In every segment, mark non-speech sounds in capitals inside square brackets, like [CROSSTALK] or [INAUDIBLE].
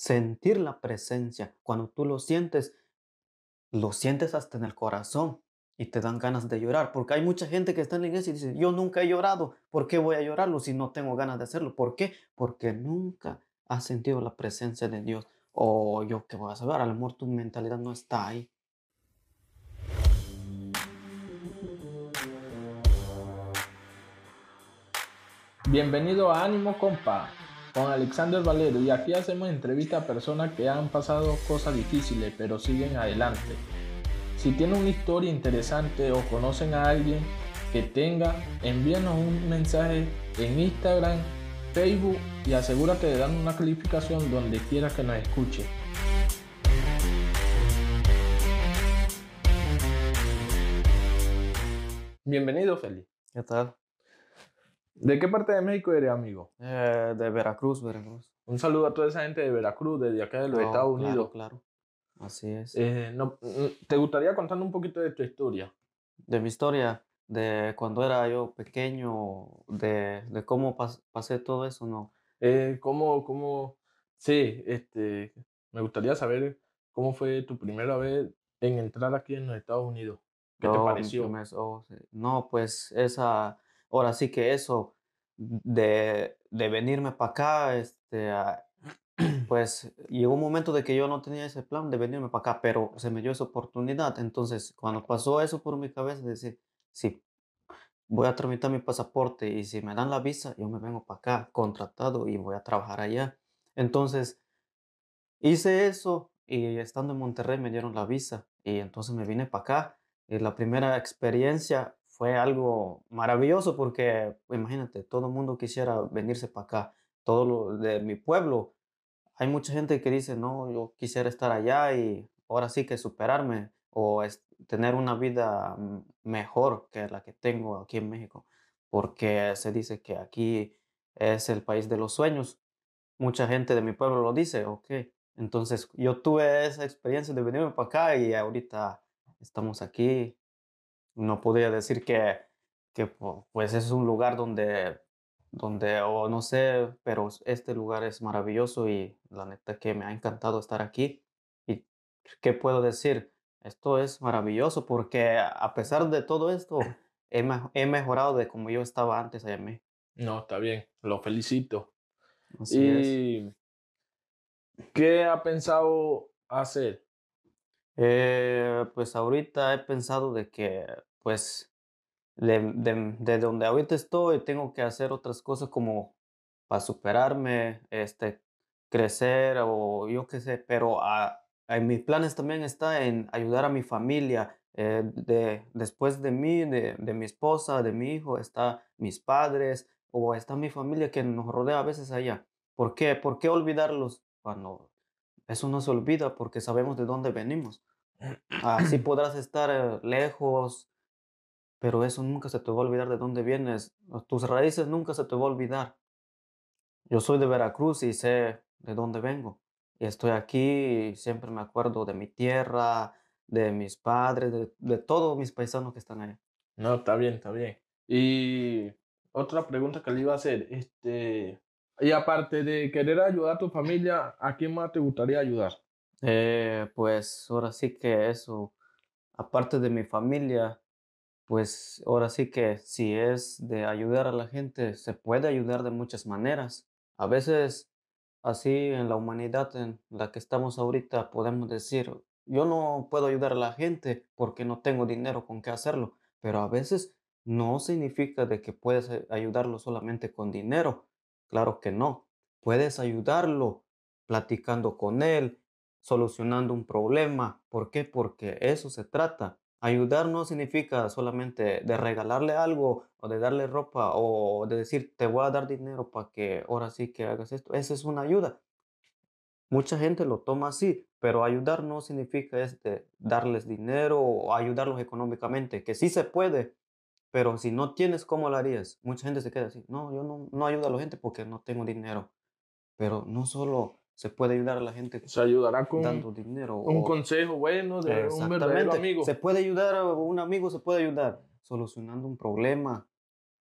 sentir la presencia. Cuando tú lo sientes, lo sientes hasta en el corazón y te dan ganas de llorar, porque hay mucha gente que está en la iglesia y dice, yo nunca he llorado, ¿por qué voy a llorarlo si no tengo ganas de hacerlo? ¿Por qué? Porque nunca has sentido la presencia de Dios. O yo qué voy a saber, a mejor tu mentalidad no está ahí. Bienvenido a Ánimo Compa con Alexander Valero y aquí hacemos entrevistas a personas que han pasado cosas difíciles pero siguen adelante. Si tienen una historia interesante o conocen a alguien que tenga, envíanos un mensaje en Instagram, Facebook y asegúrate de dar una calificación donde quieras que nos escuche. Bienvenido, Feli. ¿Qué tal? ¿De qué parte de México eres, amigo? Eh, de Veracruz, Veracruz. Un saludo a toda esa gente de Veracruz, desde acá de los No, Estados claro, Unidos. Claro, así es. Eh, no, mm, ¿Te gustaría contarnos un poquito de tu historia? de mi historia, de cuando era yo pequeño, de, de cómo pas- pasé todo eso, no. Eh, ¿cómo, cómo, sí, este, me gustaría saber cómo fue tu primera vez en entrar aquí en los Estados Unidos. ¿Qué te mi pareció? primer- oh, sí. No, pues esa, ahora sí que eso, de, de venirme para acá, este, [CLEARS THROAT] pues llegó un momento de que yo no tenía ese plan de venirme para acá, pero se me dio esa oportunidad. Entonces, cuando pasó eso por mi cabeza, decir, sí, voy a tramitar mi pasaporte y si me dan la visa, yo me vengo para acá, contratado y voy a trabajar allá. Entonces, hice eso y estando en Monterrey me dieron la visa y entonces me vine para acá. Y la primera experiencia fue algo maravilloso porque, imagínate, todo el mundo quisiera venirse para acá, todo lo de mi pueblo. Hay mucha gente que dice, no, yo quisiera estar allá y ahora sí que superarme o tener una vida mejor que la que tengo aquí en México, porque se dice que aquí es el país de los sueños. Mucha gente de mi pueblo lo dice, ok. Entonces yo tuve esa experiencia de venirme para acá y ahorita estamos aquí. No podría decir que, que pu- pues es un lugar donde, donde, o no sé, pero este lugar es maravilloso y la neta que me ha encantado estar aquí. ¿Y qué puedo decir? Esto es maravilloso porque a pesar de todo esto, [LAUGHS] he, me- he mejorado de como yo estaba antes allá México. No, está bien, lo felicito. Así es. ¿Y qué ha pensado hacer? Eh, pues ahorita he pensado de que, pues, de, de- de donde ahorita estoy, tengo que hacer otras cosas como para superarme, este, crecer o yo qué sé, pero a- en mis planes también está en ayudar a mi familia. eh, de, después de mí, de, de mi esposa, de mi hijo, está mis padres o está mi familia que nos rodea a veces allá. ¿Por qué? ¿Por qué olvidarlos cuando eso no se olvida porque sabemos de dónde venimos? Así [CLEARS THROAT] podrás estar eh, lejos, pero eso nunca se te va a olvidar de dónde vienes. Tus raíces nunca se te va a olvidar. Yo soy de Veracruz y sé de dónde vengo. Y estoy aquí y siempre me acuerdo de mi tierra, de mis padres, de, de todos mis paisanos que están allá. No, está bien, está bien. Y otra pregunta que le iba a hacer, este, y aparte de querer ayudar a tu familia, ¿a quién más te gustaría ayudar? Eh, pues ahora sí que eso, aparte de mi familia, pues ahora sí que si es de ayudar a la gente, se puede ayudar de muchas maneras. A veces, así en la humanidad en la que estamos ahorita, podemos decir, yo no puedo ayudar a la gente porque no tengo dinero con qué hacerlo, pero a veces no significa de que puedes eh, ayudarlo solamente con dinero. Claro que no. Puedes ayudarlo platicando con él, solucionando un problema. ¿Por qué? Porque eso se trata. Ayudar no significa solamente de regalarle algo o de darle ropa o de decir te voy a dar dinero para que ahora sí que hagas esto. Esa es una ayuda. Mucha gente lo toma así, pero ayudar no significa este, darles dinero o ayudarlos económicamente, que sí se puede, pero si no tienes, ¿cómo lo harías? Mucha gente se queda así, no, yo no, no ayudo a la gente porque no tengo dinero, pero no solo se puede ayudar a la gente Se ayudará con dando dinero. un o- consejo bueno de un verdadero amigo. Se puede ayudar, a un amigo se puede ayudar solucionando un problema,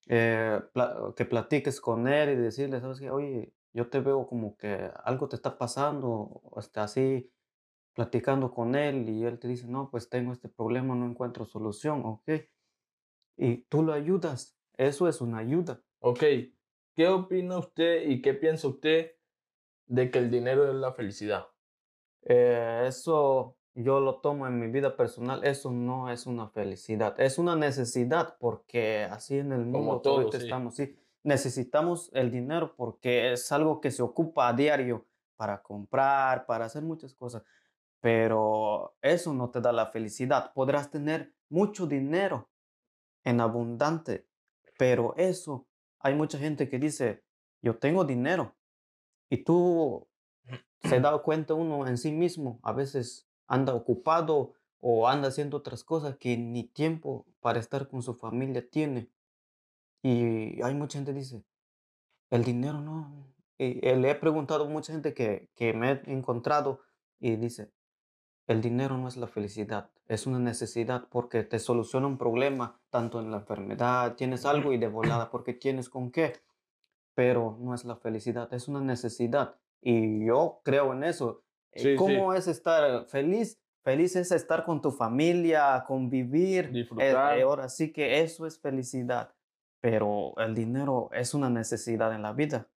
eh, que platiques con él y decirle, ¿sabes qué? Oye, yo te veo como que algo te está pasando, o está así platicando con él y él te dice, no, pues tengo este problema, no encuentro solución, ok. Y tú lo ayudas, eso es una ayuda. Ok, ¿qué opina usted y qué piensa usted de que el dinero es la felicidad? Eh, eso yo lo tomo en mi vida personal, eso no es una felicidad, es una necesidad porque así en el mundo todo, ahorita sí. estamos, sí, necesitamos el dinero porque es algo que se ocupa a diario para comprar, para hacer muchas cosas, pero eso no te da la felicidad. Podrás tener mucho dinero en abundante, pero eso, hay mucha gente que dice, yo tengo dinero y tú se da cuenta uno en sí mismo, a veces anda ocupado o anda haciendo otras cosas que ni tiempo para estar con su familia tiene. Y hay mucha gente que dice, el dinero no. Y eh, le he preguntado a mucha gente que, que me he encontrado y dice, el dinero no es la felicidad, es una necesidad porque te soluciona un problema, tanto en la enfermedad, tienes algo y de volada porque tienes con qué, pero no es la felicidad, es una necesidad. Y yo creo en eso. Eh, sí. ¿Cómo es estar feliz? Feliz es estar con tu familia, convivir. eh, Disfrutar. eh, ahora sí que eso es felicidad, pero el dinero es una necesidad en la vida,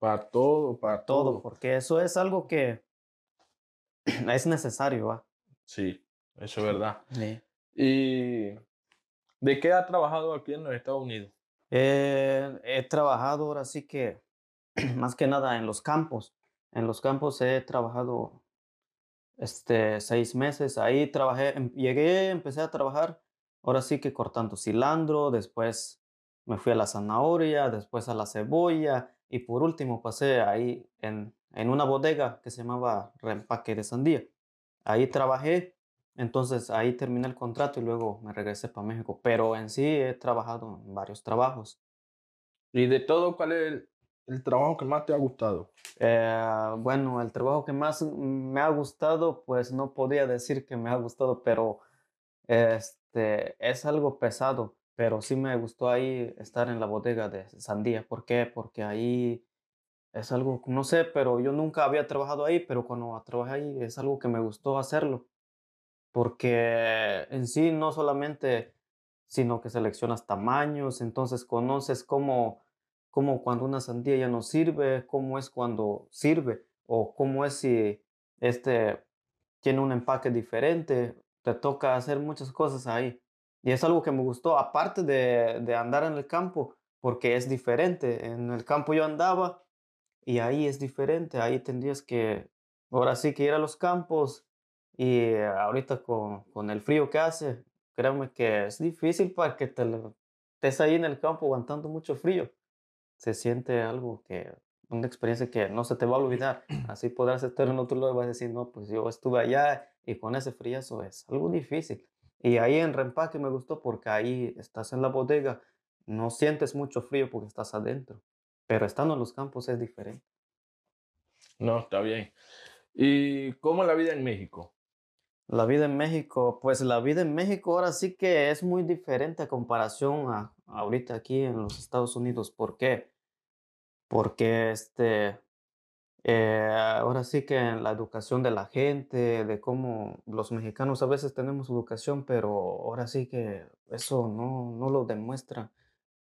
Para todo, para todo, todo. porque eso es algo que [CLEARS THROAT] es necesario, ¿va? Sí, eso es verdad. Sí. ¿Y de qué ha trabajado aquí en los Estados Unidos? Eh, he trabajado ahora sí que [CLEARS THROAT] más que nada en los campos. En los campos he trabajado este, seis meses. Ahí trabajé, em- llegué, empecé a trabajar ahora sí que cortando cilantro, después me fui a la zanahoria, después a la cebolla y por último pasé ahí en, en una bodega que se llamaba Reempaque de Sandía. Ahí trabajé, entonces ahí terminé el contrato y luego me regresé para México. Pero en sí he trabajado en varios trabajos. Y de todo, ¿cuál es el, el trabajo que más te ha gustado? Eh, bueno, el trabajo que más me ha gustado, pues no podría decir que me ha gustado, pero este, es algo pesado, pero sí me gustó ahí estar en la bodega de sandía. ¿Por qué? Porque ahí es algo, no sé, pero yo nunca había trabajado ahí, pero cuando trabajé ahí es algo que me gustó hacerlo, porque en sí no solamente, sino que seleccionas tamaños, entonces conoces cómo, cómo cuando una sandía ya no sirve, cómo es cuando sirve, o cómo es si este tiene un empaque diferente, te toca hacer muchas cosas ahí. Y es algo que me gustó, aparte de, de andar en el campo, porque es diferente. En el campo yo andaba y ahí es diferente, ahí tendrías que, ahora sí que ir a los campos y ahorita con, con el frío que hace, créeme que es difícil para que te estés ahí en el campo aguantando mucho frío. Se siente algo que, una experiencia que no se te va a olvidar. Así podrás estar en otro lado y vas a decir, no, pues yo estuve allá y con ese friazo es algo difícil. Y ahí en Reempaque me gustó porque ahí estás en la bodega, no sientes mucho frío porque estás adentro, pero estando en los campos es diferente. No, está bien. ¿Y cómo es la vida en México? La vida en México, pues la vida en México ahora sí que es muy diferente a comparación a ahorita aquí en los Estados Unidos. ¿Por qué? Porque este, eh, ahora sí que en la educación de la gente, de cómo los mexicanos a veces tenemos educación, pero ahora sí que eso no, no lo demuestra.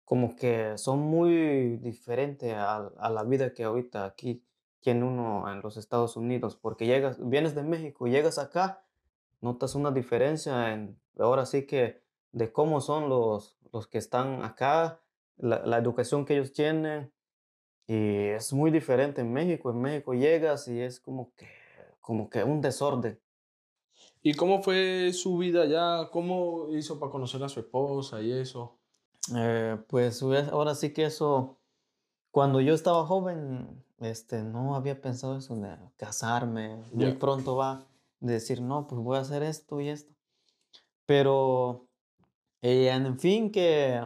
Como que son muy diferentes a, a la vida que ahorita aquí tiene uno en los Estados Unidos, porque llegas, vienes de México llegas acá, notas una diferencia en, ahora sí que de cómo son los, los que están acá, la, la educación que ellos tienen, y es muy diferente en México. En México llegas y es como que, como que un desorden. ¿Y cómo fue su vida allá? ¿Cómo hizo para conocer a su esposa y eso? Eh, pues ahora sí que eso, cuando yo estaba joven, este, no había pensado eso de casarme. Muy pronto va de decir, no, pues voy a hacer esto y esto. Pero, eh, en fin, que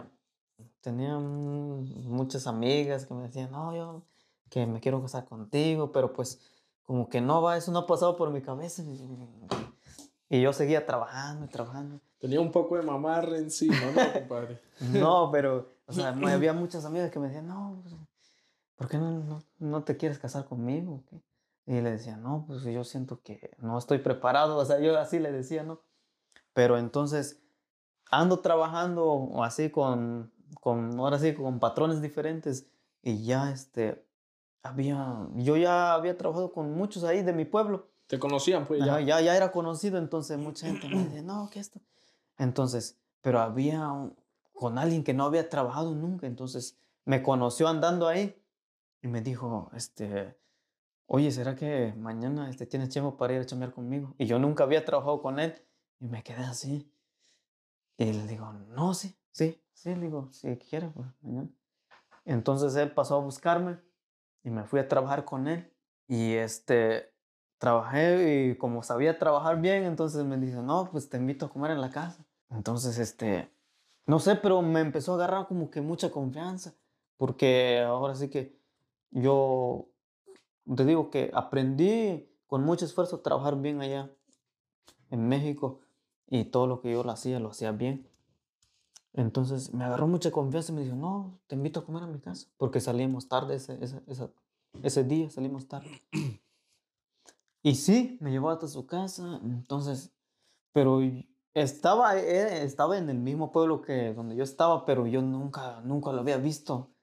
tenía muchas amigas que me decían, no, yo que me quiero casar contigo, pero pues como que no va, eso no ha pasado por mi cabeza. Y yo seguía trabajando y trabajando. Tenía un poco de mamarre encima, ¿no, compadre? [LAUGHS] No, pero, o sea, [CLEARS THROAT] había muchas amigas que me decían, no, pues, ¿por qué no, no, no te quieres casar conmigo? ¿Qué? Y le decía, no, pues yo siento que no estoy preparado, [LAUGHS] o sea, yo así le decía, ¿no? Pero entonces ando trabajando así con, con ahora sí, con patrones diferentes y ya este, había, yo ya había trabajado con muchos ahí de mi pueblo. ¿Te conocían pues ya? ya, ya era conocido, entonces mucha gente me decía, no, ¿qué esto? Entonces, pero había con alguien que no había trabajado nunca, entonces me conoció andando ahí y me dijo, este, oye, ¿será que mañana este, tienes tiempo para ir a chambear conmigo? Y yo nunca había trabajado con él y me quedé así. Y le digo, no, sí, sí, sí, le digo, si quiere, pues mañana. Entonces él pasó a buscarme y me fui a trabajar con él. Y este, trabajé y como sabía trabajar bien, entonces me dice, no, pues te invito a comer en la casa. Entonces, este, no sé, pero me empezó a agarrar como que mucha confianza, porque ahora sí que yo te digo que aprendí con mucho esfuerzo a trabajar bien allá en México y todo lo que yo lo hacía, lo hacía bien. Entonces me agarró mucha confianza y me dijo, no, te invito a comer a mi casa, porque salimos tarde ese, ese, ese día, salimos tarde. [CLEARS THROAT] Y sí, me llevó hasta su casa, entonces, pero estaba, eh, estaba en el mismo pueblo que donde yo estaba, pero yo nunca, nunca lo había visto.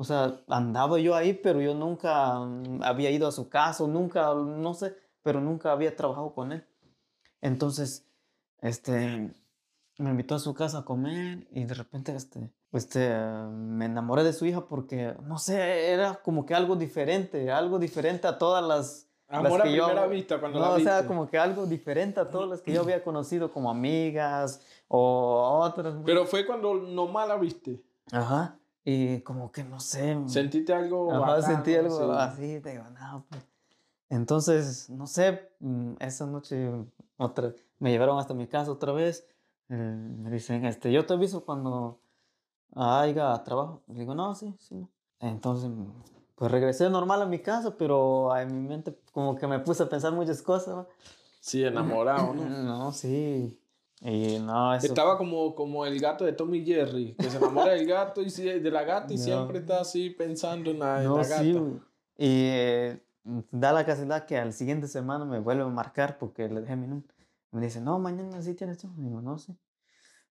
O sea, andaba yo ahí, pero yo nunca mm, había ido a su casa, nunca, no sé, pero nunca había trabajado con él. Entonces, este, me invitó a su casa a comer y de repente, este, este, me enamoré de su hija porque, no sé, era como que algo diferente, algo diferente a todas las... Amor a primera vista cuando no, o sea, como que algo diferente a todas las que yo había conocido como amigas o otras. Pero fue cuando nomás la viste. Ajá. Y como que no sé. ¿Sentiste algo? Ajá, sentí algo así, digo, no, pues. Entonces, no sé, mm, esa noche otra, me llevaron hasta mi casa otra vez. Eh, me dicen, este, yo te aviso cuando haya trabajo. Le digo, no, sí, sí. Entonces, pues regresé normal a mi casa, pero en mi mente como que me puse a pensar muchas cosas. Sí, enamorado, ¿no? [LAUGHS] No, sí. Y no, Estaba como, como el gato de Tommy Jerry, que se enamora del gato y de la gata y siempre está así pensando en la, no, gata. Sí. Y eh, da la casualidad que al siguiente semana me vuelve a marcar porque le dejé mi número. Me dice, no, mañana sí tienes tú. Digo, no sé.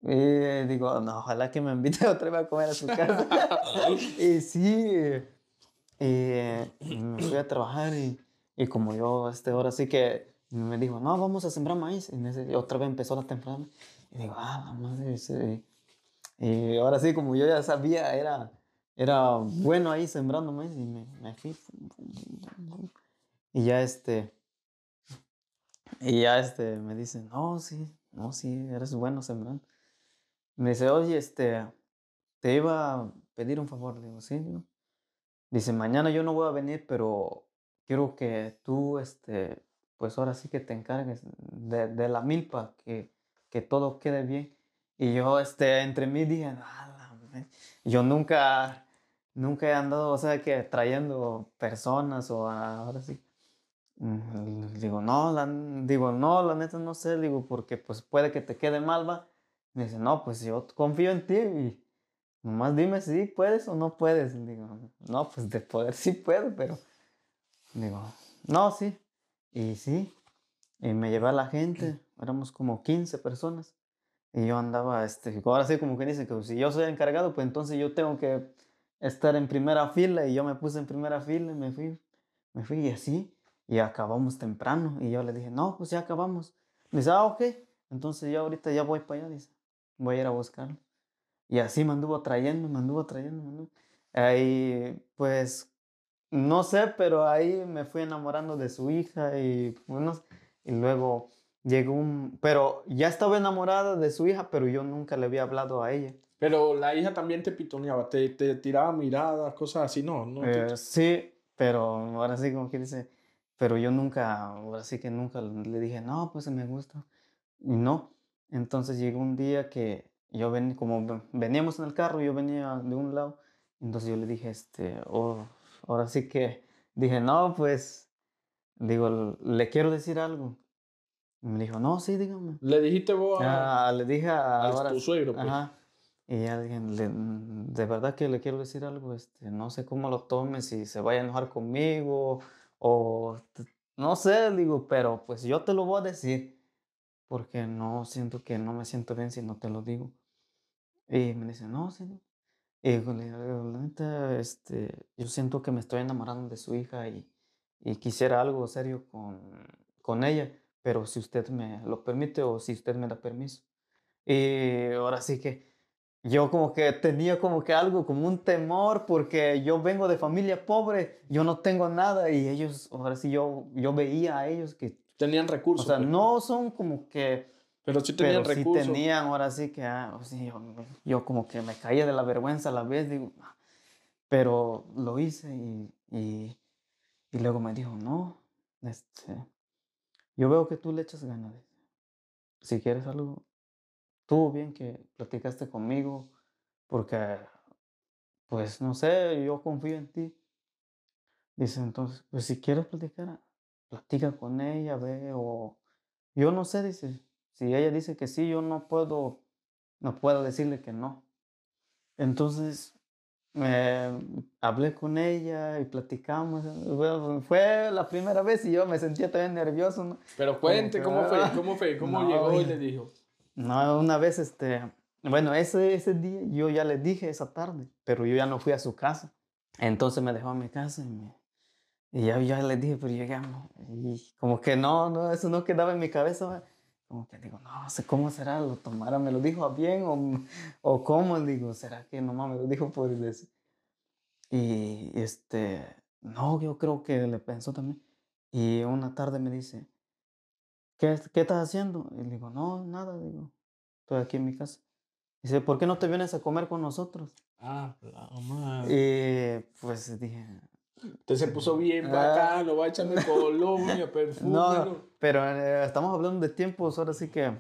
Y digo, no, ojalá que me invite [LAUGHS] otra vez a comer a su casa. [LAUGHS] y sí, y me fui a trabajar y, y como yo, este, ahora sí que me dijo, no, vamos a sembrar maíz. Y otra vez empezó la temporada. Y digo, ah, madre. Sí. Y ahora sí, como yo ya sabía, era, era bueno ahí sembrando maíz. Y me, me fui. Y ya este. Y ya este me dice, no, sí, no, sí, eres bueno sembrando. Me dice, oye, este, te iba a pedir un favor. Le digo, sí, digo. Dice, mañana yo no voy a venir, pero quiero que tú, este, pues ahora sí que te encargues de, de la milpa, que, que, todo quede bien. Y yo, este, entre mí dije, yo nunca, nunca he andado, o sea, que trayendo personas o ahora sí. Mm, digo, no, la, digo, no, la neta no sé, digo, porque pues puede que te quede mal, va. Me dice, no, pues yo confío en ti y nomás dime si puedes o no puedes. Digo, no, pues de poder sí puedo, pero digo, no, sí. Y sí, y me llevé a la gente, éramos como 15 personas. Y yo andaba, este, ahora sí como que dicen que si yo soy encargado, pues entonces yo tengo que estar en primera fila y yo me puse en primera fila y me fui, me fui y así. Y acabamos temprano. Y yo le dije, no, pues ya acabamos. Me dice, ah, ok. Entonces yo ahorita ya voy para allá, dice, voy a ir a buscarlo. Y así me anduvo trayendo, me anduvo trayendo, me anduvo. Ahí, pues, no sé, pero ahí me fui enamorando de su hija y bueno, y luego llegó un, pero ya estaba enamorada de su hija, pero yo nunca le había hablado a ella. Pero la hija también te pitoneaba, te, te tiraba miradas, cosas así, ¿no? ¿No eh, sí, pero ahora sí como que dice, pero yo nunca, ahora sí que nunca le dije, no, pues me gusta. Y no. Entonces llegó un día que yo venía, como veníamos en el carro, yo venía de un lado, entonces yo le dije, este, oh, ahora sí que dije, no, pues, digo, le quiero decir algo. Y me dijo, no, sí, dígame. ¿Le dijiste vos a, ah, le dije a, tu suegro? Pues. Ajá. Y ya dije, le- de verdad que le quiero decir algo, este, no sé cómo lo tome, si se vaya a enojar conmigo o no sé, digo, pero pues yo te lo voy a decir porque no siento que no me siento bien si no te lo digo. Y me dice, no, sí. No". Y digo, le digo, la neta, este, yo siento que me estoy enamorando de su hija y, y quisiera algo serio con, con ella, pero si usted me lo permite o si usted me da permiso. Y ahora sí que yo como que tenía como que algo, como un temor, porque yo vengo de familia pobre, yo no tengo nada y ellos, ahora sí yo, yo veía a ellos que, Tenían o recursos. sea, pues, no son como que, pero sí tenían pero sí recursos. tenían, ahora sí que, ah, o sí, yo, yo como que me caía de la vergüenza a la vez, digo, "Ah", pero lo hice y, y, y luego me dijo, no, este, yo veo que tú le echas ganas, si quieres algo, tú bien que platicaste conmigo, porque pues no sé, yo confío en ti. Dice entonces, pues si quieres platicar, platica con ella, ve, o yo no sé, dice, si ella dice que sí, yo no puedo, no puedo decirle que no. Entonces, eh, hablé con ella y platicamos. bueno, fue la primera vez y yo me sentía también nervioso, ¿no? Pero cuente que, cómo fue, ah, cómo fue, cómo no, llegó y le dijo. No, una vez, este, bueno, ese, ese día yo ya le dije esa tarde, pero yo ya no fui a su casa. Entonces me dejó a mi casa y, me, y ya, ya le dije, pero llegamos. Y como que no, no, eso no quedaba en mi cabeza. Como que digo, no sé cómo será, lo tomara, me lo dijo bien o, o cómo, digo, será que nomás me lo dijo por ese? Y este, no, yo creo que le pensó también. Y una tarde me dice, ¿qué, qué estás haciendo? Y le digo, no, nada, digo, estoy aquí en mi casa. Dice, ¿por qué no te vienes a comer con nosotros? Ah, la madre. Y pues dije, Usted se puso bien Ah. bacano, va a echarme colonia, [LAUGHS] perfume. no, pero eh, estamos hablando de tiempos, ahora sí que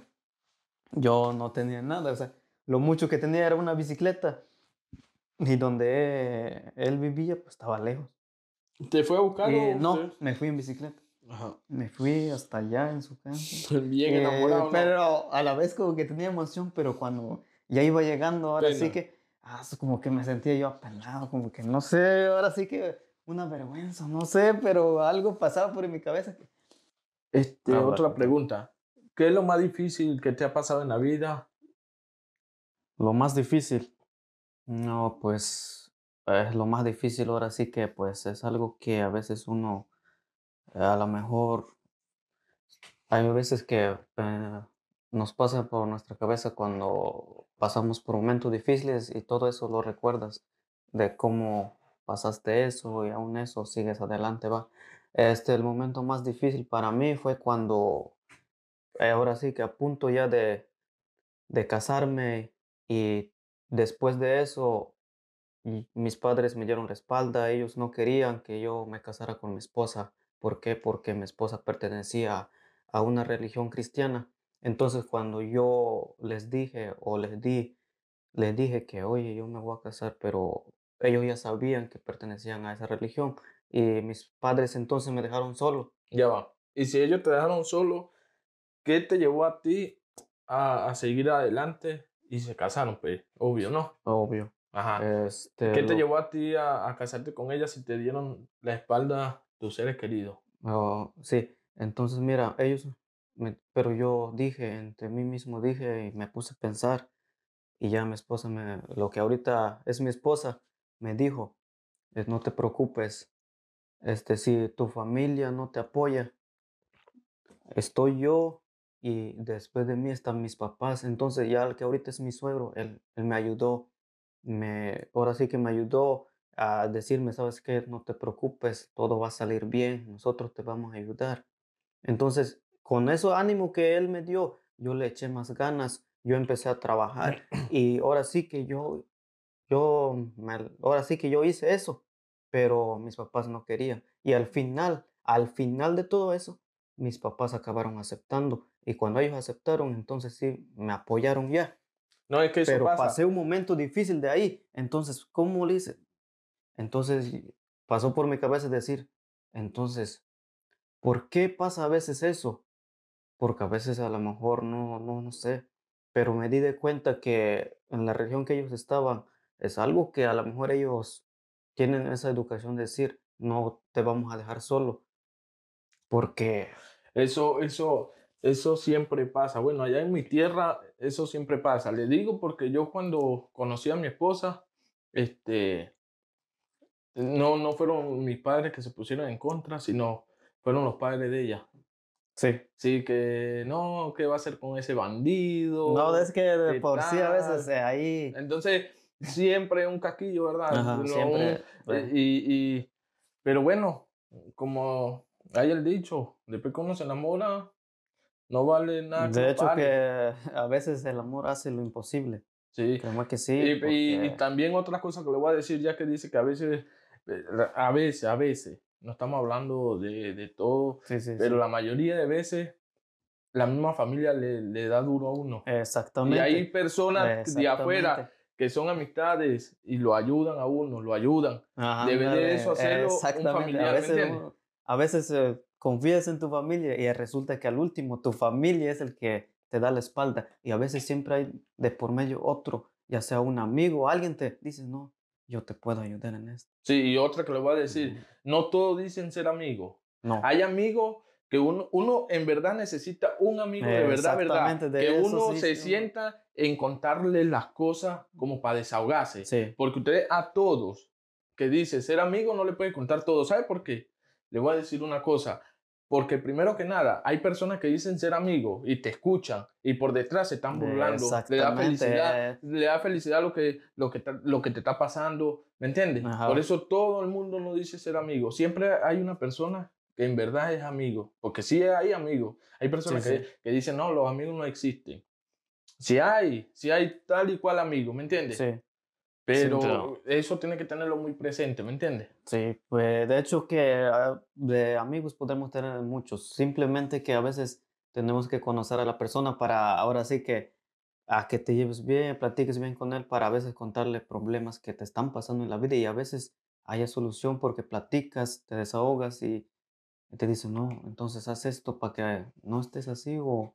yo no tenía nada, o sea, lo mucho que tenía era una bicicleta y donde él vivía pues estaba lejos. ¿Te fue a buscar Y o no, usted? me fui en bicicleta, Ajá. me fui hasta allá en su casa. [LAUGHS] Bien Eh, enamorado, ¿no? Pero a la vez como que tenía emoción, pero cuando ya iba llegando, ahora sí Pena. que, ah, como que me sentía yo apenado, como que no sé, ahora sí que una vergüenza, no sé, pero algo pasaba por mi cabeza. Este, Ah, otra bueno. pregunta. ¿Qué es lo más difícil que te ha pasado en la vida? Lo más difícil, no, pues es lo más difícil ahora sí que pues es algo que a veces uno, a lo mejor, hay veces que eh, nos pasa por nuestra cabeza cuando pasamos por momentos difíciles y todo eso lo recuerdas de cómo pasaste eso y aún eso sigues adelante, va. Este, el momento más difícil para mí fue cuando, eh, ahora sí que a punto ya de, de casarme y después de eso mis padres me dieron la ellos no querían que yo me casara con mi esposa. ¿Por qué? Porque mi esposa pertenecía a una religión cristiana. Entonces, cuando yo les dije o les di, les dije que, oye, yo me voy a casar, pero ellos ya sabían que pertenecían a esa religión y mis padres entonces me dejaron solo. Ya va. Y si ellos te dejaron solo, ¿qué te llevó a ti a, a seguir adelante? Y se casaron, pues, obvio, ¿no? Obvio. Ajá. Este, ¿Qué te lo- llevó a ti a, a casarte con ella si te dieron la espalda tus seres queridos? Oh, sí, entonces mira, ellos, me- pero yo dije, entre mí mismo dije y me puse a pensar y ya mi esposa me, lo que ahorita es mi esposa, me dijo, "Eh, no te preocupes, este, si tu familia no te apoya, estoy yo y después de mí están mis papás, entonces ya el que ahorita es mi suegro, él, él me ayudó, me, ahora sí que me ayudó a decirme, sabes qué, no te preocupes, todo va a salir bien, nosotros te vamos a ayudar. Entonces, con ese ánimo que él me dio, yo le eché más ganas, yo empecé a trabajar [CLEARS THROAT] y ahora sí que yo, yo, me- ahora sí que yo hice eso, pero mis papás no querían. Y al final, al final de todo eso, mis papás acabaron aceptando. Y cuando ellos aceptaron, entonces sí, me apoyaron ya. No, es que eso Pero pasa. pasé un momento difícil de ahí. Entonces, ¿cómo le hice? Entonces pasó por mi cabeza decir, entonces, ¿por qué pasa a veces eso? Porque a veces a lo mejor no, no, no sé. pero me di de cuenta que en la región que ellos estaban es algo que a lo mejor ellos tienen esa educación de decir, no te vamos a dejar solo, porque Eso, eso, eso siempre pasa. Bueno, allá en mi tierra, eso siempre pasa. Le digo porque yo cuando conocí a mi esposa, este, no, no fueron mis padres que se pusieron en contra, sino fueron los padres de ella. sí. Sí, que no, ¿qué va a hacer con ese bandido? No, es que de ¿qué por sí a veces tal? ahí, Entonces, siempre un casquillo, ¿verdad? Ajá, Lo- siempre, eh. y, y- pero bueno, como hay el dicho, después que uno se enamora, no vale nada. que de lo hecho pare. que [LAUGHS] a veces el amor hace lo imposible, Sí. créeme que sí, Y, y- y porque- también otra cosa que le voy a decir, ya que dice que a veces, eh, a veces, a veces, no estamos hablando de, de todo, sí, sí, pero sí. la mayoría de veces la misma familia le, le da duro a uno. Y exactamente, hay personas de afuera. Que son amistades y lo ayudan a uno, lo ayudan. Ajá, Debe de eso hacerlo un familiar, a ¿me veces, entiendes? uno- a veces eh, confías en tu familia y resulta que al último tu familia es el que te da la espalda y a veces siempre hay de por medio otro, ya sea un amigo o alguien te dice, no, yo te puedo ayudar en esto. Sí, y otra que le voy a decir, no todos dicen ser amigos. No, Hay amigos que uno, uno en verdad necesita un amigo de verdad, verdad. De Que eso uno sí, se sí, sienta en contarle las cosas como para desahogarse. sí, Porque ustedes a todos que dice ser amigo no le puede contar todo. ¿Sabe por qué? Le voy a decir una cosa. Porque primero que nada, hay personas que dicen ser amigos y te escuchan y por detrás se están burlando. Le da felicidad, le da felicidad lo que, lo que, lo que te está pasando. ¿Me entiendes? Ajá. Por eso todo el mundo no dice ser amigo. Siempre hay una persona que en verdad es amigo. Porque sí hay amigos. Hay personas Sí, que, sí. que dicen, no, los amigos no existen. Si hay, si hay tal y cual amigo, ¿me entiendes? sí, Pero claro. eso tiene que tenerlo muy presente, ¿me entiendes? sí, pues de hecho que ah, de amigos podemos tener muchos, simplemente que a veces tenemos que conocer a la persona para ahora sí que a que te lleves bien, platiques bien con él para a veces contarle problemas que te están pasando en la vida y a veces haya solución porque platicas, te desahogas y te dicen, no, entonces haz esto para que no estés así o...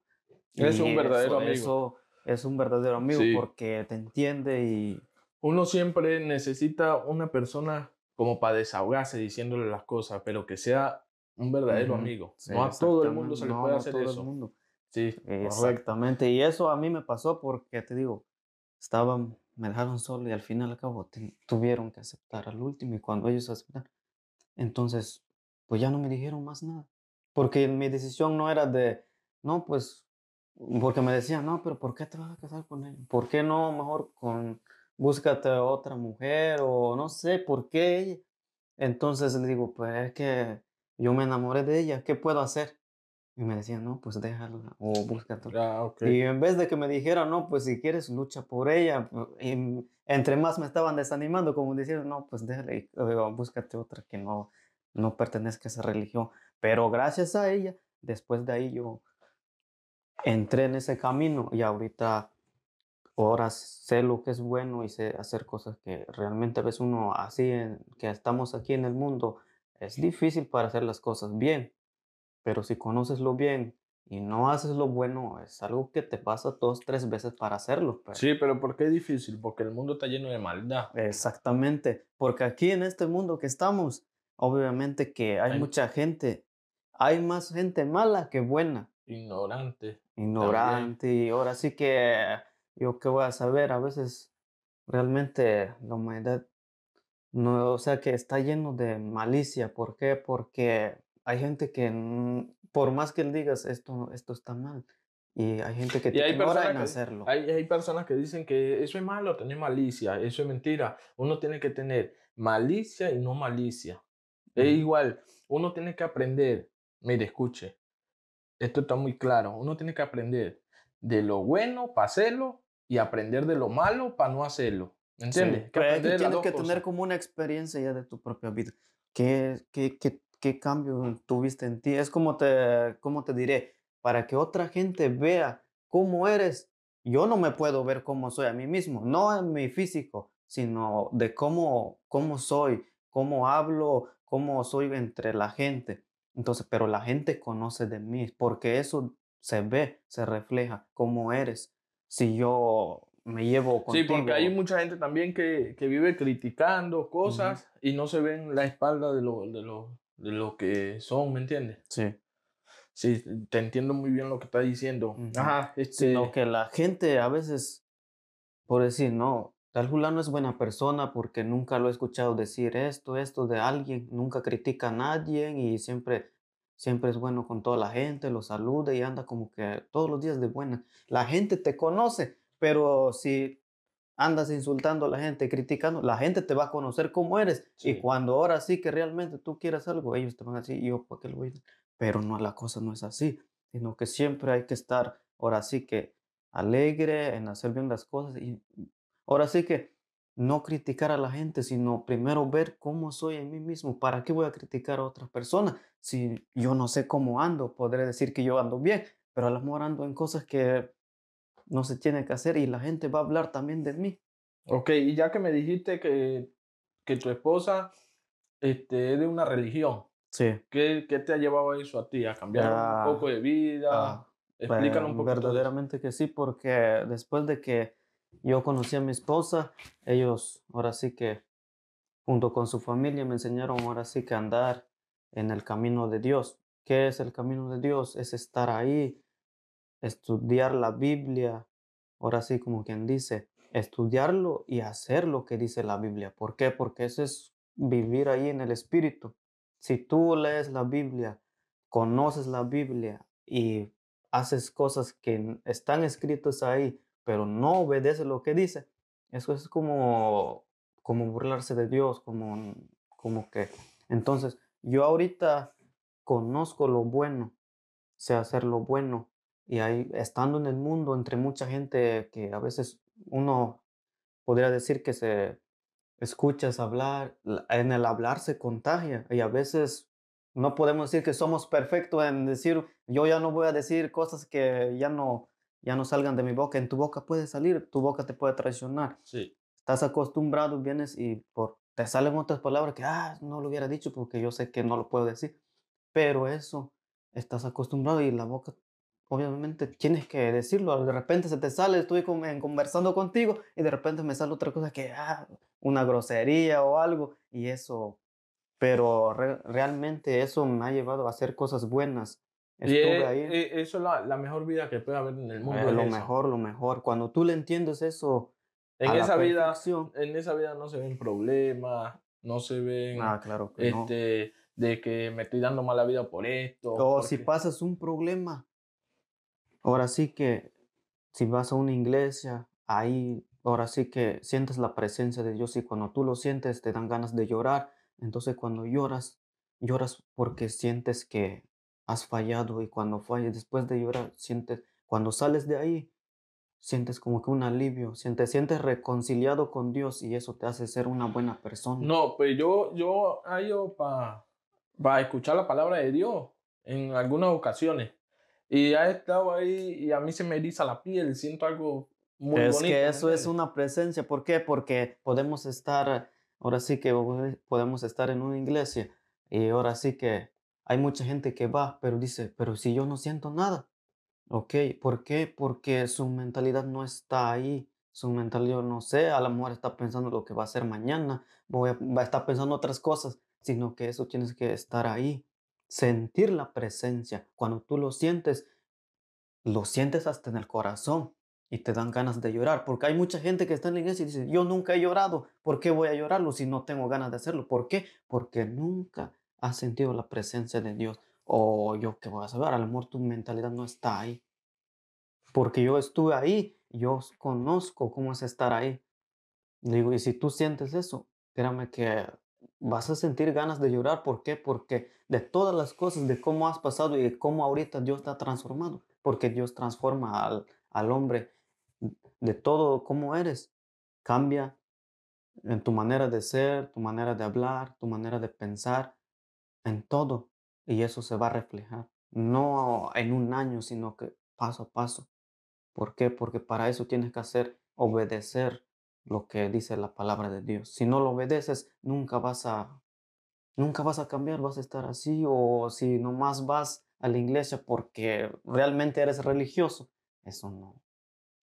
Es un y verdadero eso- amigo. Eso es un verdadero amigo Sí. porque te entiende y... Uno siempre necesita una persona como para desahogarse diciéndole las cosas, pero que sea un verdadero amigo. sí, no a todo el mundo se le no, puede no hacer todo el eso. mundo. Sí, correcto. Exactamente, y eso a mí me pasó porque te digo, estaban, me dejaron solo y al final al cabo te- tuvieron que aceptar al último y cuando ellos aceptaron, entonces pues ya no me dijeron más nada, porque mi decisión no era de, no, pues, porque me decían, no, pero ¿por qué te vas a casar con él? ¿Por qué no mejor con, búscate otra mujer o no sé, ¿por qué ella? Entonces le digo, pues es que yo me enamoré de ella, ¿qué puedo hacer? Y me decían, no, pues déjala o búscate otra". Ah, ok. Y en vez de que me dijeran, no, pues si quieres lucha por ella, y m- entre más me estaban desanimando, como diciendo, no, pues déjale, y, eh, búscate otra que no, no pertenezca a esa religión. Pero gracias a ella, después de ahí yo entré en ese camino y ahorita, ahora sé lo que es bueno y sé hacer cosas que realmente a veces uno así, en- que estamos aquí en el mundo, es difícil para hacer las cosas bien. Pero si conoces lo bien y no haces lo bueno, es algo que te pasa dos, tres veces para hacerlo. pero- Sí, pero ¿por qué es difícil? Porque el mundo está lleno de maldad. Exactamente, porque aquí en este mundo que estamos, obviamente que hay Hay- mucha gente, hay más gente mala que buena, Ignorante. ignorante, y ahora sí que yo qué voy a saber, a veces realmente la humanidad, no, o sea que está lleno de malicia, ¿por qué? Porque hay gente que, por más que digas esto, esto está mal, y hay gente que te hay ignora en que- hacerlo. Hay, hay personas que dicen que eso es malo, tener malicia, eso es mentira. Uno tiene que tener malicia y no malicia. Es igual, uno tiene que aprender, mire, escuche, esto está muy claro, uno tiene que aprender de lo bueno para hacerlo y aprender de lo malo para no hacerlo. ¿Me Sí, entiendes? pero es que las tienes que tener cosas. como una experiencia ya de tu propia vida. ¿Qué, qué, qué, qué cambio tuviste en ti? Es como te, como te diré, para que otra gente vea cómo eres. Yo no me puedo ver cómo soy a mí mismo, no en mi físico, sino de cómo, cómo soy, cómo hablo, cómo soy entre la gente. Entonces, pero la gente conoce de mí, porque eso se ve, se refleja, cómo eres. si yo me llevo contigo. Sí, porque hay mucha gente también que, que vive criticando cosas y no se ven la espalda de lo, de, lo, de lo que son, ¿me entiendes? Sí. Sí, te entiendo muy bien lo que estás diciendo. Ujú. Ajá, este... Sino que la gente a veces, por decir, no, tal fulano es buena persona porque nunca lo he escuchado decir esto, esto de alguien, nunca critica a nadie y siempre, siempre es bueno con toda la gente, lo saluda y anda como que todos los días de buena. La gente te conoce, pero si andas insultando a la gente, criticando, la gente te va a conocer cómo eres. Sí. Y cuando ahora sí que realmente tú quieras algo, ellos te van a decir, yo, ¿para qué lo voy a decir?". Pero no, la cosa no es así, sino que siempre hay que estar, ahora sí que alegre en hacer bien las cosas y ahora sí que no criticar a la gente, sino primero ver cómo soy en mí mismo. ¿Para qué voy a criticar a otras personas? Si yo no sé cómo ando, podré decir que yo ando bien, pero a lo mejor ando en cosas que no se tienen que hacer y la gente va a hablar también de mí. Ok, y ya que me dijiste que, que tu esposa este, es de una religión, Sí. ¿qué, qué te ha llevado a eso a ti? ¿A cambiar Ah, un poco de vida? ah, Explícanos un Eh, poco. Verdaderamente que sí, porque después de que yo conocí a mi esposa, ellos ahora sí que junto con su familia me enseñaron ahora sí que andar en el camino de Dios. ¿Qué es el camino de Dios? Es estar ahí, estudiar la Biblia, ahora sí como quien dice, estudiarlo y hacer lo que dice la Biblia. ¿Por qué? Porque eso es vivir ahí en el Espíritu. Si tú lees la Biblia, conoces la Biblia y haces cosas que están escritas ahí, pero no obedeces lo que dice, eso es como, como burlarse de Dios, como, como que... Entonces, yo ahorita conozco lo bueno, sé hacer lo bueno, y ahí, estando en el mundo, entre mucha gente que a veces uno podría decir que se escuchas hablar, la- en el hablar se contagia y a veces no podemos decir que somos perfectos en decir, yo ya no voy a decir cosas que ya no, ya no salgan de mi boca, en tu boca puede salir, tu boca te puede traicionar. Sí. Estás acostumbrado, vienes y por, te salen otras palabras que, ah, no lo hubiera dicho porque yo sé que no lo puedo decir. Pero eso, estás acostumbrado y la boca, obviamente, tienes que decirlo. De repente se te sale, estoy con- conversando contigo y de repente me sale otra cosa que, ah, una grosería o algo. Y eso, pero re- realmente eso me ha llevado a hacer cosas buenas. Y Estuve e- ahí. e- eso es la, la mejor vida que puede haber en el mundo. eh, es lo mejor, lo mejor. Cuando tú le entiendes eso, En esa vida, en esa vida no se ven problemas, no se ven Ah, claro que no. este, de que me estoy dando mala vida por esto. O si pasas un problema, ahora sí que si vas a una iglesia, ahí ahora sí que sientes la presencia de Dios y cuando tú lo sientes te dan ganas de llorar. Entonces cuando lloras, lloras porque sientes que has fallado y cuando fallas, después de llorar, sientes, cuando sales de ahí, sientes como que un alivio, sientes, sientes reconciliado con Dios y eso te hace ser una buena persona. No, pues yo, yo ido para escuchar la palabra de Dios en algunas ocasiones. Y he estado ahí y a mí se me eriza la piel, siento algo muy es bonito. que ¿me eso es una presencia. ¿Por qué? Porque podemos estar, ahora sí que podemos estar en una iglesia y ahora sí que hay mucha gente que va, pero dice, pero si yo no siento nada. Ok, ¿por qué? Porque su mentalidad no está ahí. Su mentalidad, no sé, a lo mejor está pensando lo que va a hacer mañana, voy a- va a estar pensando otras cosas, sino que eso tienes que estar ahí, sentir la presencia. Cuando tú lo sientes, lo sientes hasta en el corazón y te dan ganas de llorar, porque hay mucha gente que está en la iglesia y dice, yo nunca he llorado, ¿por qué voy a llorarlo si no tengo ganas de hacerlo? ¿Por qué? Porque nunca has sentido la presencia de Dios. O yo qué voy a saber, a lo mejor tu mentalidad no está ahí. Porque yo estuve ahí, yo conozco cómo es estar ahí. Digo, y si tú sientes eso, créame que vas a sentir ganas de llorar. ¿Por qué? Porque de todas las cosas, de cómo has pasado y de cómo ahorita Dios te ha transformado. Porque Dios transforma al, al hombre de todo cómo eres. Cambia en tu manera de ser, tu manera de hablar, tu manera de pensar, en todo. Y eso se va a reflejar. No en un año, sino que paso a paso. ¿Por qué? Porque para eso tienes que hacer obedecer lo que dice la palabra de Dios. Si no lo obedeces, nunca vas a nunca vas a cambiar, vas a estar así o si nomás vas a la iglesia porque realmente eres religioso, eso no.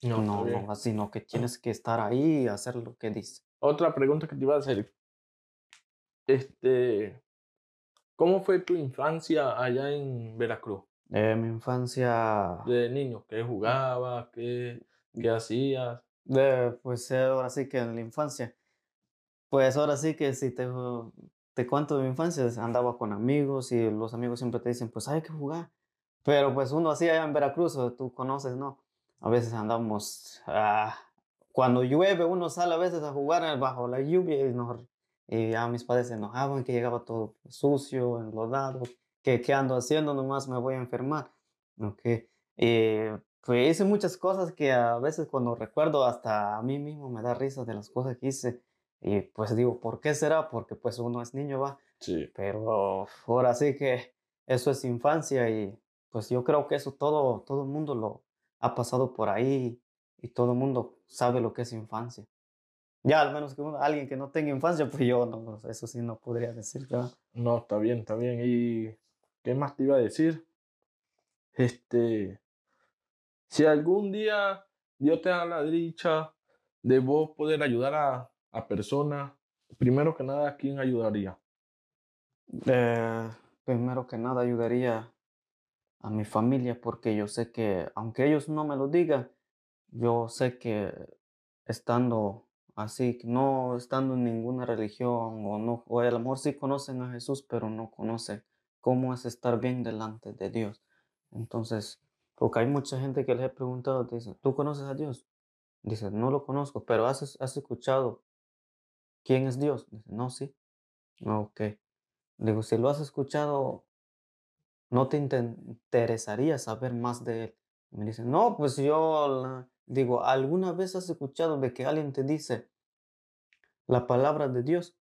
No, no, no, sino que tienes que estar ahí y hacer lo que dice. Otra pregunta que te iba a hacer. Este, ¿cómo fue tu infancia allá en Veracruz? Eh, mi infancia... De niño, ¿qué jugabas? ¿Qué, qué hacías? De, pues ahora sí que en la infancia. Pues ahora sí que si te, te cuento de mi infancia, andaba con amigos y los amigos siempre te dicen, pues hay que jugar. Pero pues uno así allá en Veracruz, tú conoces, ¿no? A veces andamos, ah, cuando llueve uno sale a veces a jugar bajo la lluvia y, nos, y ya mis padres se enojaban que llegaba todo sucio, enlodado, que qué ando haciendo, nomás me voy a enfermar. Okay. Y pues hice muchas cosas que a veces cuando recuerdo hasta a mí mismo me da risa de las cosas que hice. Y pues digo, ¿por qué será? Porque pues uno es niño, va. Sí. Pero ahora sí que eso es infancia y pues yo creo que eso todo, todo el mundo lo ha pasado por ahí y todo el mundo sabe lo que es infancia. Ya, al menos que alguien que no tenga infancia, pues yo no, eso sí no podría decir. ¿verdad? No, está bien, está bien. ¿Y qué más te iba a decir? Este, si algún día Dios te da la dicha de vos poder ayudar a, a personas, primero que nada, ¿a quién ayudaría? Eh, primero que nada ayudaría a mi familia porque yo sé que, aunque ellos no me lo digan, yo sé que estando así, no estando en ninguna religión o no, o a lo mejor sí conocen a Jesús, pero no conocen cómo es estar bien delante de Dios. Entonces, porque hay mucha gente que les he preguntado, dice, ¿tú conoces a Dios? Dice, no lo conozco, pero has, has escuchado quién es Dios. Dice, no, sí. Ok. Digo, si lo has escuchado, ¿no te interesaría saber más de él? me dice, no, pues yo digo, ¿alguna vez has escuchado de que alguien te dice la palabra de Dios?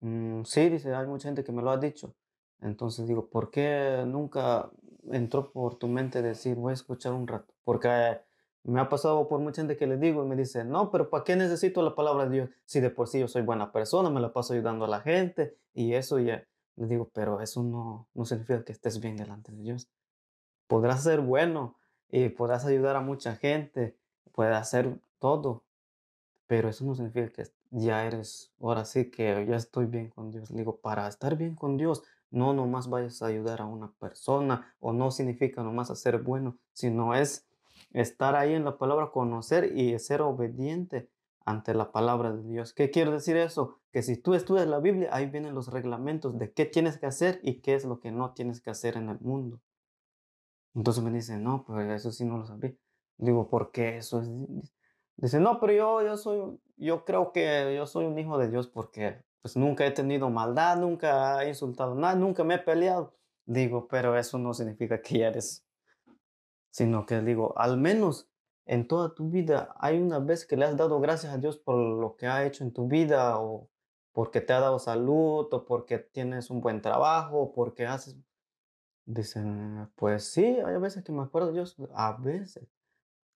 Mm, sí, dice, hay mucha gente que me lo ha dicho. Entonces digo, ¿por qué nunca entró por tu mente decir, voy a escuchar un rato? Porque me ha pasado por mucha gente que le digo y me dice, no, pero ¿para qué necesito la palabra de Dios? Si de por sí yo soy buena persona, me la paso ayudando a la gente y eso ya. Le digo, pero eso no, no significa que estés bien delante de Dios. Podrás ser bueno y podrás ayudar a mucha gente, puedes hacer todo, pero eso no significa que ya eres, ahora sí que ya estoy bien con Dios. Le digo, para estar bien con Dios, no nomás vayas a ayudar a una persona o no significa nomás hacer bueno, sino es estar ahí en la palabra, conocer y ser obediente ante la palabra de Dios. ¿Qué quiere decir eso? Que si tú estudias la Biblia, ahí vienen los reglamentos de qué tienes que hacer y qué es lo que no tienes que hacer en el mundo. Entonces me dice, no, pues eso sí no lo sabía. Digo, ¿por qué eso es? Dice, no, pero yo, yo soy, yo creo que yo soy un hijo de Dios porque pues nunca he tenido maldad, nunca he insultado a nadie, nunca me he peleado. Digo, pero eso no significa que ya eres, sino que digo, al menos en toda tu vida hay una vez que le has dado gracias a Dios por lo que ha hecho en tu vida o porque te ha dado salud o porque tienes un buen trabajo o porque haces... Dicen, pues sí, hay veces que me acuerdo de Dios, a veces.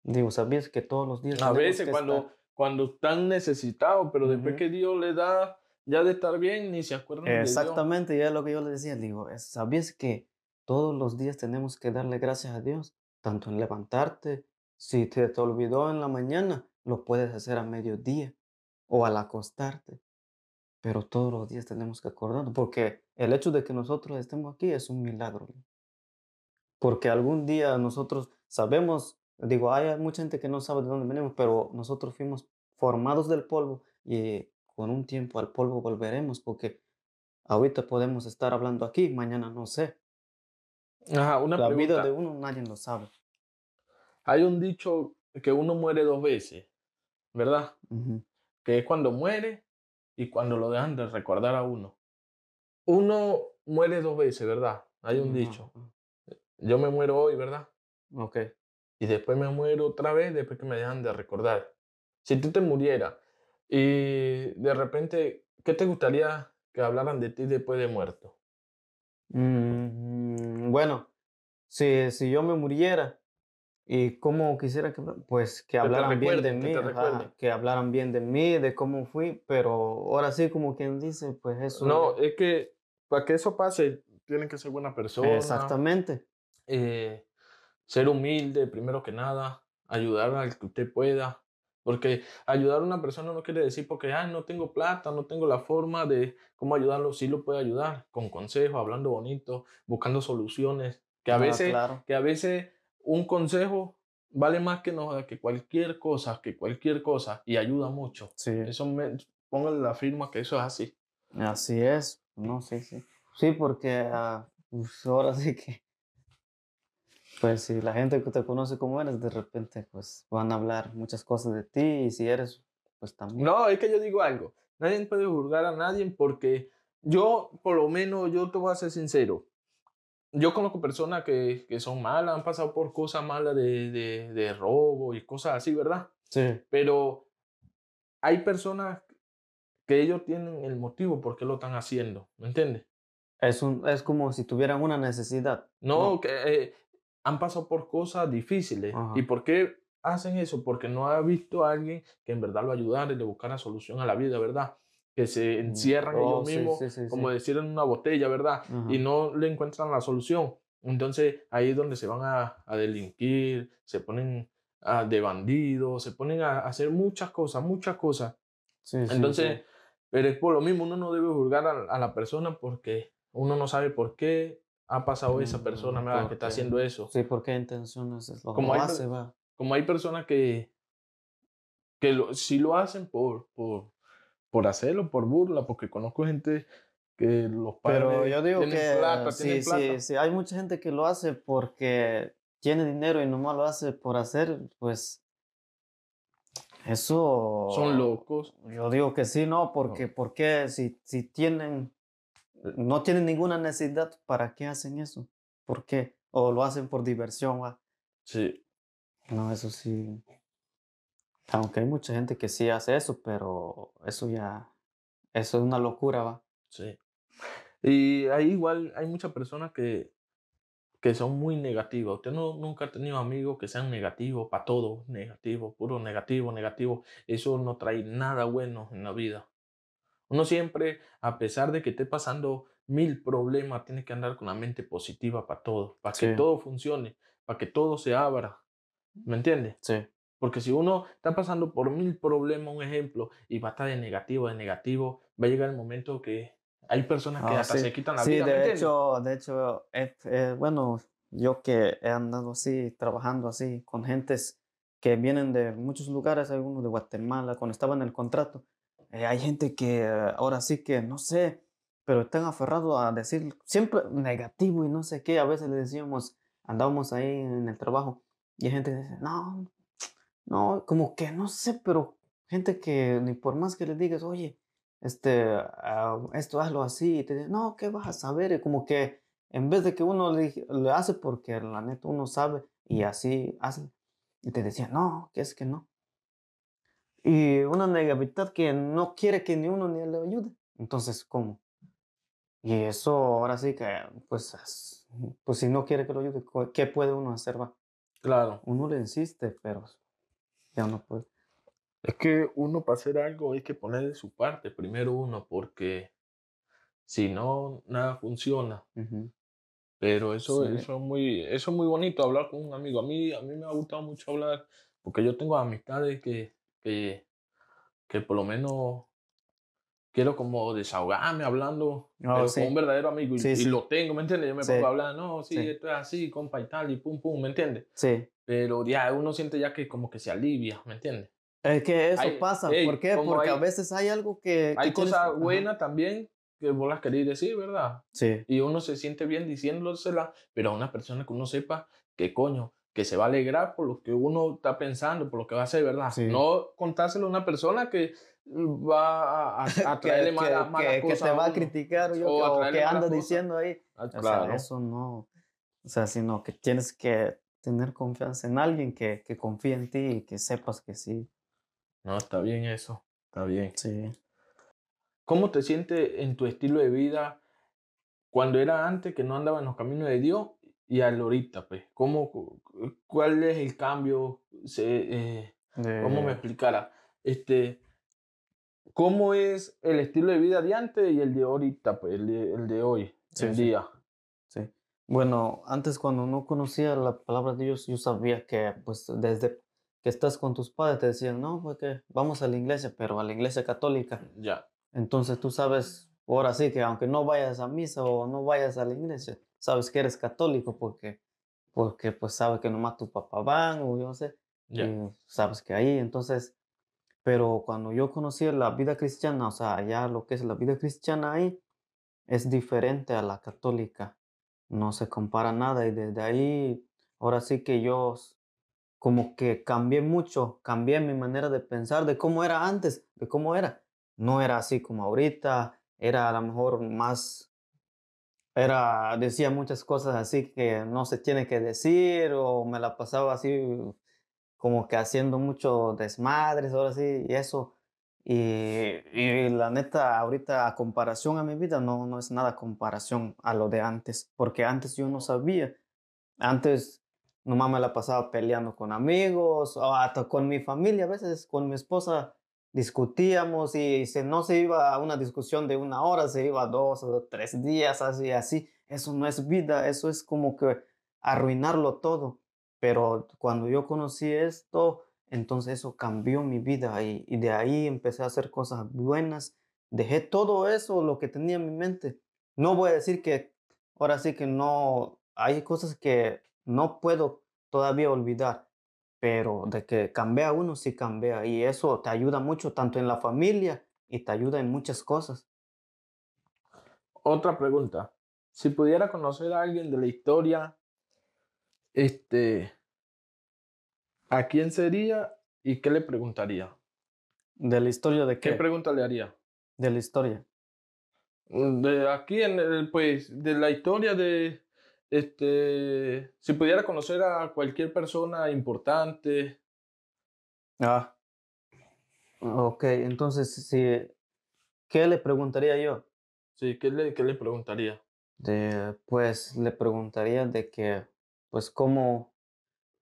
Digo, ¿sabías que todos los días... A veces cuando, cuando están necesitados, pero después que Dios le da ya de estar bien, ni se acuerdan Exactamente, ya es lo que yo le decía. Digo, ¿sabías que todos los días tenemos que darle gracias a Dios? Tanto en levantarte, si te, te olvidó en la mañana, lo puedes hacer a mediodía o al acostarte. Pero todos los días tenemos que acordarnos, porque el hecho de que nosotros estemos aquí es un milagro. Porque algún día nosotros sabemos, digo, hay mucha gente que no sabe de dónde venimos, pero nosotros fuimos formados del polvo y con un tiempo al polvo volveremos, porque ahorita podemos estar hablando aquí, mañana no sé. Ajá, una La vida de uno nadie lo sabe. Hay un dicho que uno muere dos veces, ¿verdad? Que es cuando muere y cuando lo dejan de recordar a uno. Uno muere dos veces, ¿verdad? Hay un dicho. Yo me muero hoy, ¿verdad? Ok. Y después me muero otra vez después que me dejan de recordar. Si tú te murieras y de repente, ¿qué te gustaría que hablaran de ti después de muerto? Mm, bueno, si, si yo me muriera, y cómo quisiera que, pues, que hablaran bien de mí, que, hablaran bien de mí, de cómo fui, pero ahora sí, como quien dice, pues eso. No, es que para que eso pase, tienen que ser buena persona. Exactamente. Eh, ser humilde, primero que nada. ayudar al que usted pueda. Porque ayudar a una persona no quiere decir porque, ah, no tengo plata, no tengo la forma de cómo ayudarlo. Sí lo puede ayudar con consejos, hablando bonito, buscando soluciones. Que a, Ah, veces, claro. que a veces un consejo vale más que, no, que cualquier cosa, que cualquier cosa, y ayuda mucho. Sí. Eso me, póngale la firma que eso es así. Así es, no, sí, sí. Sí, porque ah, pues, ahora sí que, pues si la gente que te conoce como eres, de repente pues van a hablar muchas cosas de ti y si eres, pues también. No, es que yo digo algo. Nadie puede juzgar a nadie porque yo, por lo menos, yo te voy a ser sincero. Yo conozco personas que, que son malas, han pasado por cosas malas de, de, de robo y cosas así, ¿verdad? Sí, Pero hay personas que ellos tienen el motivo por qué lo están haciendo, ¿me entiendes? es, un, es como si tuvieran una necesidad. No, No. que eh, han pasado por cosas difíciles. Ajá. ¿Y por qué hacen eso? Porque no ha visto a alguien que en verdad lo ayudara y le buscara solución a la vida, ¿verdad? Que se encierran Oh, ellos mismos, sí, sí, como decir en una botella, ¿verdad? Ajá. Y no le encuentran la solución. Entonces ahí es donde se van a, a delinquir, se ponen a- de bandidos, se ponen a, a hacer muchas cosas, muchas cosas. Entonces, pero es por lo mismo, uno no debe juzgar a, a la persona porque uno no sabe por qué ha pasado esa persona Mm, ¿verdad? que está porque- haciendo eso. Sí, ¿por qué intenciones es lo, Como lo hay hace, va? Como hay personas que, que lo, sí lo hacen por, por, por hacerlo, por burla, porque conozco gente que los padres Pero yo digo tienen que plata, sí, tienen plata. sí, sí, hay mucha gente que lo hace porque tiene dinero y nomás lo hace por hacer, pues eso... son locos. Yo digo que sí, no, porque, porque si, si tienen, no tienen ninguna necesidad, ¿para qué hacen eso? ¿Por qué? O lo hacen por diversión, va. Sí, No, eso sí. Aunque hay mucha gente que sí hace eso, pero eso ya, eso es una locura, va. sí. Y ahí igual hay muchas personas que, que son muy negativas. Usted no, nunca ha tenido amigos que sean negativos para todo, negativo, puro negativo, negativo. Eso no trae nada bueno en la vida. Uno siempre, a pesar de que esté pasando mil problemas, tiene que andar con la mente positiva para todo, para que Sí. todo funcione, para que todo se abra. ¿Me entiendes? Sí. Porque si uno está pasando por mil problemas, un ejemplo, y va a estar de negativo, de negativo, va a llegar el momento que hay personas que Ah, hasta sí. se quitan la Sí, vida. ¿me de hecho, de hecho, eh, eh, bueno, yo que he andado así, trabajando así, con gentes que vienen de muchos lugares, algunos de Guatemala, cuando estaba en el contrato, eh, hay gente que eh, ahora sí que, no sé, pero están aferrados a decir siempre negativo y no sé qué, a veces le decíamos, andábamos ahí en el trabajo, y hay gente que dice, no, no, como que no sé, pero gente que ni por más que le digas, oye, este, ah, esto hazlo así, y te dice, no, ¿qué vas a saber? Y como que en vez de que uno le, le hace porque la neta uno sabe y así hace, y te decía, no, que es que no. Y una negatividad que no quiere que ni uno ni le ayude. Entonces, ¿cómo? Y eso ahora sí que, pues, es- pues si no quiere que lo ayude, ¿qué puede uno hacer? Va? Claro. Uno le insiste, pero ya no puede. Es que uno para hacer algo hay que poner de su parte, primero uno, porque si no, nada funciona. Pero eso, Sí. eso, es muy, eso es muy bonito, hablar con un amigo. A mí, a mí me ha gustado mucho hablar, porque yo tengo amistades que, que, que por lo menos quiero como desahogarme hablando, Oh, pero sí. con un verdadero amigo. Y, Sí, y sí. lo tengo, ¿me entiendes? Yo me pongo a hablar, no, sí, esto es así, compa y tal, y pum, pum, ¿me entiendes? Sí. Pero ya uno siente ya que como que se alivia, ¿me entiendes? Es que eso Hay- pasa. ey, ¿Por qué? como Porque a hay- veces hay algo que. Hay cosas buenas también que vos las querés decir, ¿verdad? Sí. y uno se siente bien diciéndosela, pero a una persona que uno sepa que coño, que se va a alegrar por lo que uno está pensando, por lo que va a hacer, ¿verdad? Sí. No contárselo a una persona que va a, a, [LAUGHS] que, traerle que- mala, que- malas que cosas te va a criticar yo, O a que anda diciendo ahí. Ah, O sea, claro. eso no. O sea, sino que tienes que tener confianza en alguien que, que confíe en ti y que sepas que sí. No, está bien eso, está bien. Sí. ¿Cómo te sientes en tu estilo de vida cuando era antes que no andaba en los caminos de Dios y al ahorita, pues? ¿Cómo, cu- ¿Cuál es el cambio? Se, eh, ¿Cómo me explicara? Este, ¿Cómo es el estilo de vida de antes y el de ahorita, pues, el de, el de hoy, Sí, el sí. día? Sí. Bueno, antes cuando no conocía la palabra de Dios, yo sabía que pues desde, que estás con tus padres te decían, no, pues que vamos a la iglesia, pero a la iglesia católica. Ya. Entonces tú sabes, ahora sí que aunque no vayas a misa o no vayas a la iglesia, sabes que eres católico porque, porque pues sabes que nomás tu papá van o yo sé, Ya. y sabes que ahí, entonces, pero cuando yo conocí la vida cristiana, o sea, ya lo que es la vida cristiana ahí, es diferente a la católica, no se compara nada y desde ahí, ahora sí que yo como que cambié mucho, cambié mi manera de pensar de cómo era antes, de cómo era. No era así como ahorita, era a lo mejor más, era, decía muchas cosas así que no se tiene que decir o me la pasaba así como que haciendo mucho desmadres, ahora sí, y eso. Y, y la neta, ahorita a comparación a mi vida, no, no es nada comparación a lo de antes, porque antes yo no sabía. Antes nomás me la pasaba peleando con amigos, o hasta con mi familia, a veces con mi esposa discutíamos y si no se iba a una discusión de una hora, se iba a dos o tres días, así, así. Eso no es vida, eso es como que arruinarlo todo. Pero cuando yo conocí esto, entonces eso cambió mi vida y de ahí empecé a hacer cosas buenas. Dejé todo eso, lo que tenía en mi mente. No voy a decir que ahora sí que no, hay cosas que no puedo todavía olvidar, pero de que cambia uno, sí cambia. Y eso te ayuda mucho, tanto en la familia y te ayuda en muchas cosas. Otra pregunta. Si pudiera conocer a alguien de la historia, este, ¿a quién sería y qué le preguntaría? De la historia de ¿Qué qué? pregunta le haría? De la historia. Mm, De aquí en el, pues, de la historia de, este, si pudiera conocer a cualquier persona importante, Ah. Ok, entonces, sí, ¿qué le preguntaría yo? sí, ¿qué le, qué le preguntaría? De, pues le preguntaría de que, pues cómo,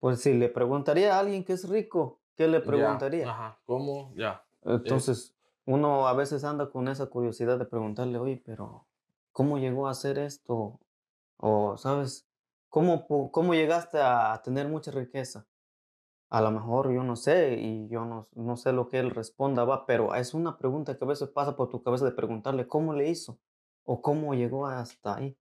pues si le preguntaría a alguien que es rico, ¿qué le Ya, preguntaría? Ajá, ¿cómo? Ya. Entonces, uno a veces anda con esa curiosidad de preguntarle, oye, pero ¿cómo llegó a hacer esto? O, ¿sabes? ¿Cómo, cómo llegaste a tener mucha riqueza? A lo mejor yo no sé y yo no, no sé lo que él responda, va, pero es una pregunta que a veces pasa por tu cabeza de preguntarle cómo le hizo o cómo llegó hasta ahí.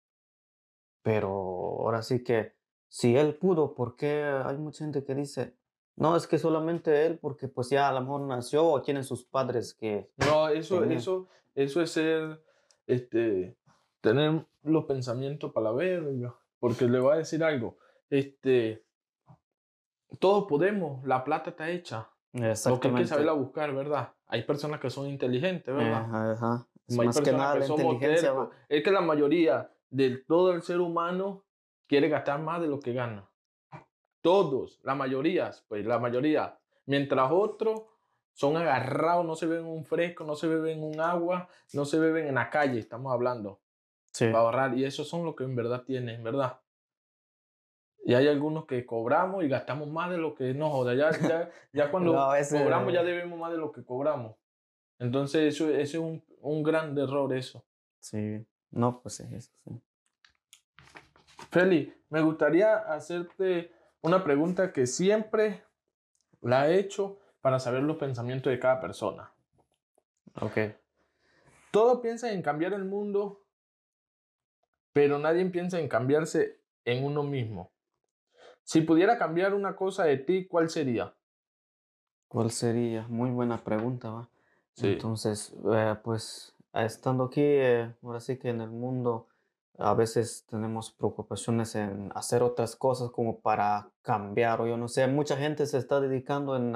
Pero ahora sí que si él pudo, ¿por qué hay mucha gente que dice, no, es que solamente él, porque pues ya a lo mejor nació o tiene sus padres que... No, eso, eso, eso es ser, este, tener los pensamientos para la verga. Porque le voy a decir algo, este, todos podemos, la plata está hecha. Lo que hay que saberla buscar, ¿verdad? Hay personas que son inteligentes, ¿verdad? Ajá, ajá. Es Hay más que nada que la somos inteligencia. tercos. Es que la mayoría de todo el ser humano quiere gastar más de lo que gana. Todos, la mayoría, pues la mayoría. Mientras otros son agarrados, no se beben un fresco, no se beben un agua, no se beben en la calle, estamos hablando, Sí. para ahorrar. Y esos son los que en verdad tienen, ¿verdad? Y hay algunos que cobramos y gastamos más de lo que no joda. Ya, ya, ya [LAUGHS] cuando No, ese- cobramos ya debemos más de lo que cobramos. Entonces eso, eso es un, un gran error eso. Sí. No, pues sí, eso sí. Feli, me gustaría hacerte una pregunta que siempre la he hecho para saber los pensamientos de cada persona. Ok. Todos piensan en cambiar el mundo, pero nadie piensa en cambiarse en uno mismo. Si pudiera cambiar una cosa de ti, ¿cuál sería? ¿Cuál sería? Muy buena pregunta, va. Sí. Entonces, eh, pues estando aquí, eh, ahora sí que en el mundo, a veces tenemos preocupaciones en hacer otras cosas como para cambiar, o yo no sé, mucha gente se está dedicando en,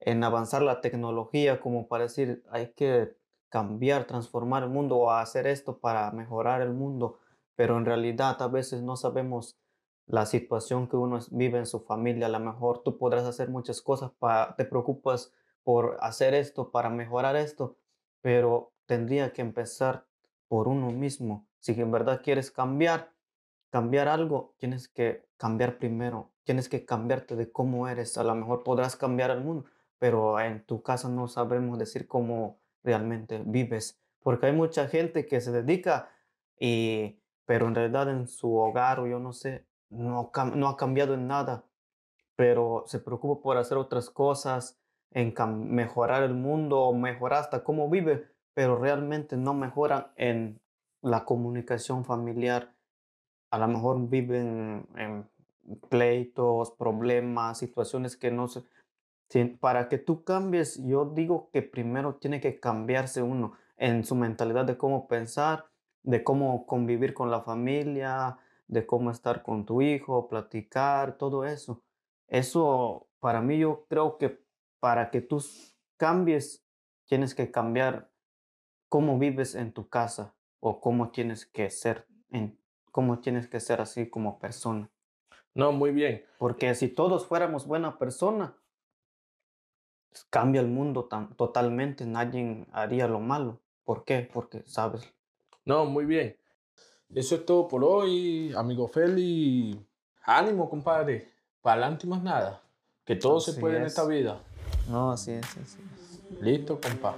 en avanzar la tecnología como para decir, hay que cambiar, transformar el mundo o hacer esto para mejorar el mundo, pero en realidad a veces no sabemos la situación que uno vive en su familia. A lo mejor tú podrás hacer muchas cosas, te preocupas por hacer esto, para mejorar esto, pero tendría que empezar por uno mismo. Si en verdad quieres cambiar, cambiar algo, tienes que cambiar primero, tienes que cambiarte de cómo eres. A lo mejor podrás cambiar el mundo, pero en tu casa no sabremos decir cómo realmente vives, porque hay mucha gente que se dedica y pero en realidad en su hogar o yo no sé, no, ha cambiado en nada. pero se preocupa por hacer otras cosas, en mejorar el mundo mejorar hasta cómo vive, pero realmente no mejoran en la comunicación familiar. A lo mejor viven en pleitos, problemas, situaciones que no se... Para que tú cambies, yo digo que primero tiene que cambiarse uno en su mentalidad de cómo pensar, de cómo convivir con la familia, de cómo estar con tu hijo, platicar, todo eso. Eso, para mí, yo creo que para que tú cambies, tienes que cambiar cómo vives en tu casa o cómo tienes que ser, en, cómo tienes que ser así como persona. No, muy bien. Porque si todos fuéramos buena persona, cambia el mundo tan, totalmente, nadie haría lo malo. ¿Por qué? Porque sabes. No, muy bien. Eso es todo por hoy, amigo Feli. Ánimo, compadre. Para adelante más nada. Que todo se puede en esta vida. No, así es, así Listo, compa.